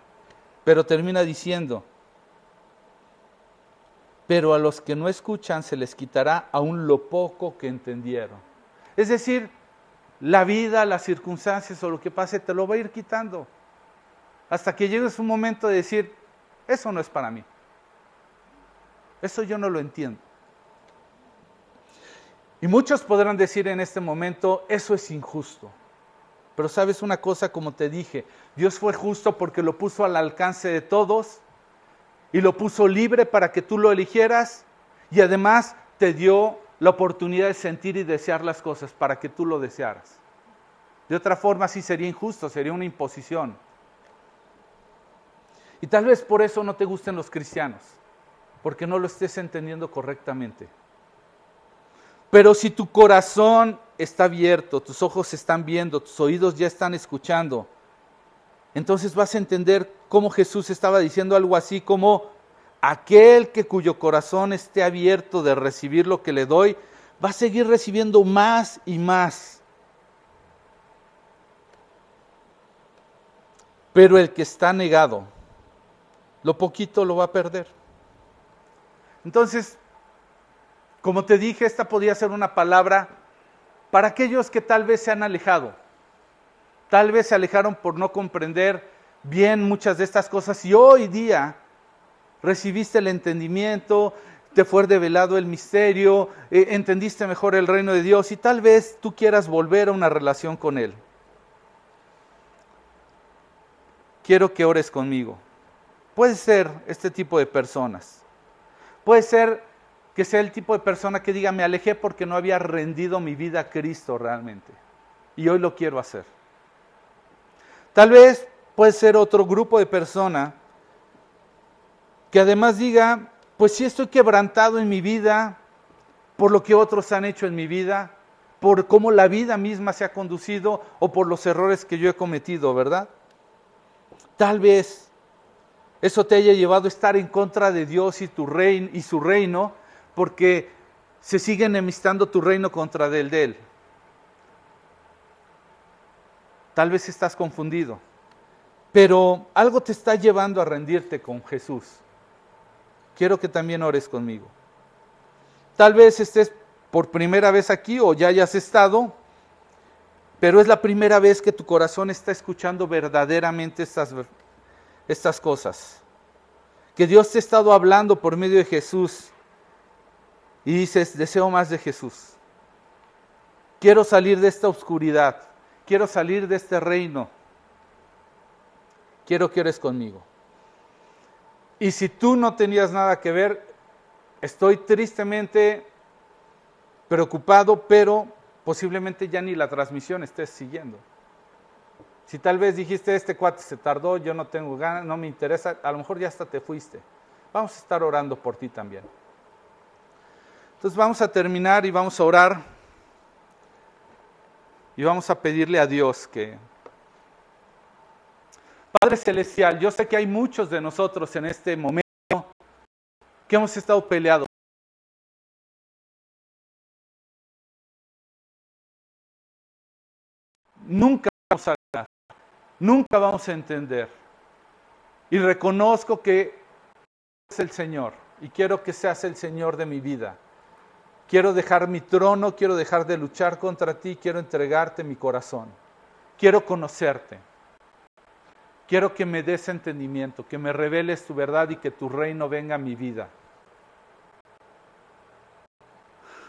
Pero termina diciendo, pero a los que no escuchan se les quitará aún lo poco que entendieron. Es decir, la vida, las circunstancias o lo que pase te lo va a ir quitando hasta que llegues un momento de decir, eso no es para mí. Eso yo no lo entiendo. Y muchos podrán decir en este momento, eso es injusto. Pero sabes una cosa, como te dije, Dios fue justo porque lo puso al alcance de todos y lo puso libre para que tú lo eligieras y además te dio la oportunidad de sentir y desear las cosas para que tú lo desearas. De otra forma sí sería injusto, sería una imposición. Y tal vez por eso no te gusten los cristianos, porque no lo estés entendiendo correctamente. Pero si tu corazón está abierto, tus ojos están viendo, tus oídos ya están escuchando, entonces vas a entender cómo Jesús estaba diciendo algo así como aquel que cuyo corazón esté abierto de recibir lo que le doy, va a seguir recibiendo más y más. Pero el que está negado, lo poquito lo va a perder. Entonces, como te dije, esta podría ser una palabra para aquellos que tal vez se han alejado. Tal vez se alejaron por no comprender bien muchas de estas cosas y hoy día recibiste el entendimiento, te fue develado el misterio, eh, entendiste mejor el reino de Dios y tal vez tú quieras volver a una relación con Él. Quiero que ores conmigo. Puede ser este tipo de personas. Puede ser que sea el tipo de persona que diga, me alejé porque no había rendido mi vida a Cristo realmente. Y hoy lo quiero hacer. Tal vez puede ser otro grupo de personas que además diga, pues si estoy quebrantado en mi vida por lo que otros han hecho en mi vida, por cómo la vida misma se ha conducido o por los errores que yo he cometido, ¿verdad? Tal vez eso te haya llevado a estar en contra de Dios y, tu reino, y su reino, porque se sigue enemistando tu reino contra el de Él. Tal vez estás confundido, pero algo te está llevando a rendirte con Jesús. Quiero que también ores conmigo. Tal vez estés por primera vez aquí o ya hayas estado, pero es la primera vez que tu corazón está escuchando verdaderamente estas estas cosas. Que Dios te ha estado hablando por medio de Jesús y dices, deseo más de Jesús. Quiero salir de esta oscuridad. Quiero salir de este reino. Quiero que eres conmigo. Y si tú no tenías nada que ver, estoy tristemente preocupado, pero posiblemente ya ni la transmisión estés siguiendo. Si tal vez dijiste, este cuate se tardó, yo no tengo ganas, no me interesa, a lo mejor ya hasta te fuiste. Vamos a estar orando por ti también. Entonces vamos a terminar y vamos a orar. Y vamos a pedirle a Dios que... Padre Celestial, yo sé que hay muchos de nosotros en este momento que hemos estado peleados. Nunca vamos a nunca vamos a entender. Y reconozco que es el Señor y quiero que seas el Señor de mi vida. Quiero dejar mi trono, quiero dejar de luchar contra ti, quiero entregarte mi corazón. Quiero conocerte. Quiero que me des entendimiento, que me reveles tu verdad y que tu reino venga a mi vida.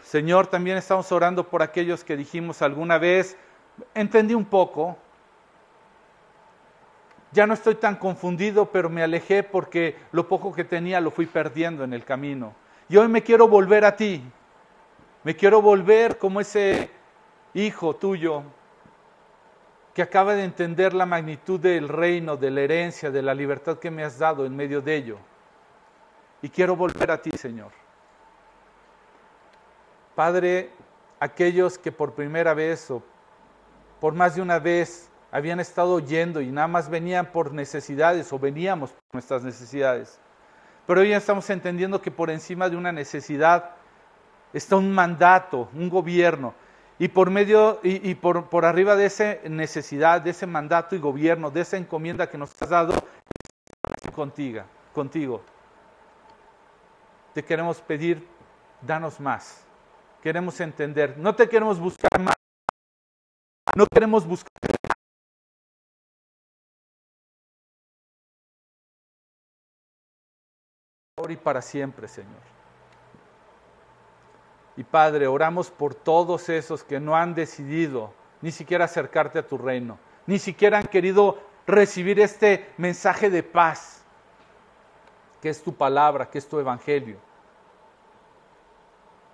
Señor, también estamos orando por aquellos que dijimos alguna vez, entendí un poco, ya no estoy tan confundido, pero me alejé porque lo poco que tenía lo fui perdiendo en el camino. Y hoy me quiero volver a ti. Me quiero volver como ese hijo tuyo que acaba de entender la magnitud del reino, de la herencia, de la libertad que me has dado en medio de ello. Y quiero volver a ti, Señor. Padre, aquellos que por primera vez o por más de una vez habían estado oyendo y nada más venían por necesidades o veníamos por nuestras necesidades. Pero hoy ya estamos entendiendo que por encima de una necesidad está un mandato, un gobierno. Y por medio y, por, por, arriba de esa necesidad, de ese mandato y gobierno, de esa encomienda que nos has dado, contigo, contigo. Te queremos pedir, danos más. Queremos entender. No te queremos buscar más. No queremos buscar ahora y para siempre, Señor. Y Padre, oramos por todos esos que no han decidido ni siquiera acercarte a tu reino, ni siquiera han querido recibir este mensaje de paz, que es tu palabra, que es tu evangelio.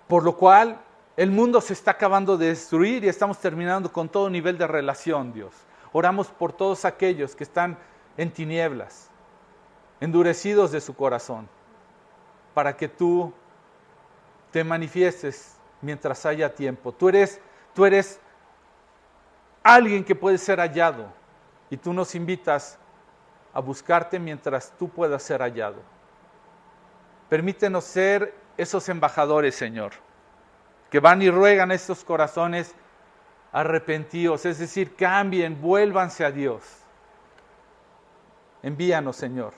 Por lo cual el mundo se está acabando de destruir y estamos terminando con todo nivel de relación, Dios. Oramos por todos aquellos que están en tinieblas, endurecidos de su corazón, para que tú te manifiestes mientras haya tiempo. Tú eres, tú eres alguien que puede ser hallado y tú nos invitas a buscarte mientras tú puedas ser hallado. Permítenos ser esos embajadores, Señor que van y ruegan estos corazones arrepentidos, es decir, cambien, vuélvanse a Dios. Envíanos, Señor,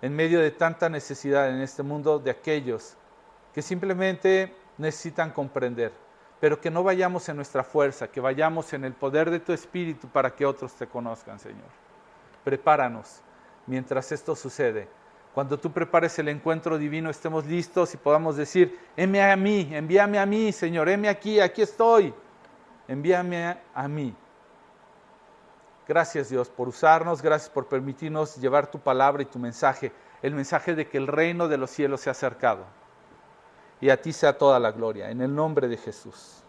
en medio de tanta necesidad en este mundo de aquellos que simplemente necesitan comprender, pero que no vayamos en nuestra fuerza, que vayamos en el poder de tu Espíritu para que otros te conozcan, Señor. Prepáranos mientras esto sucede cuando tú prepares el encuentro divino, estemos listos y podamos decir, heme a mí, envíame a mí, Señor, heme aquí, aquí estoy, envíame a mí. Gracias Dios por usarnos, gracias por permitirnos llevar tu palabra y tu mensaje, el mensaje de que el reino de los cielos se ha acercado. Y a ti sea toda la gloria, en el nombre de Jesús.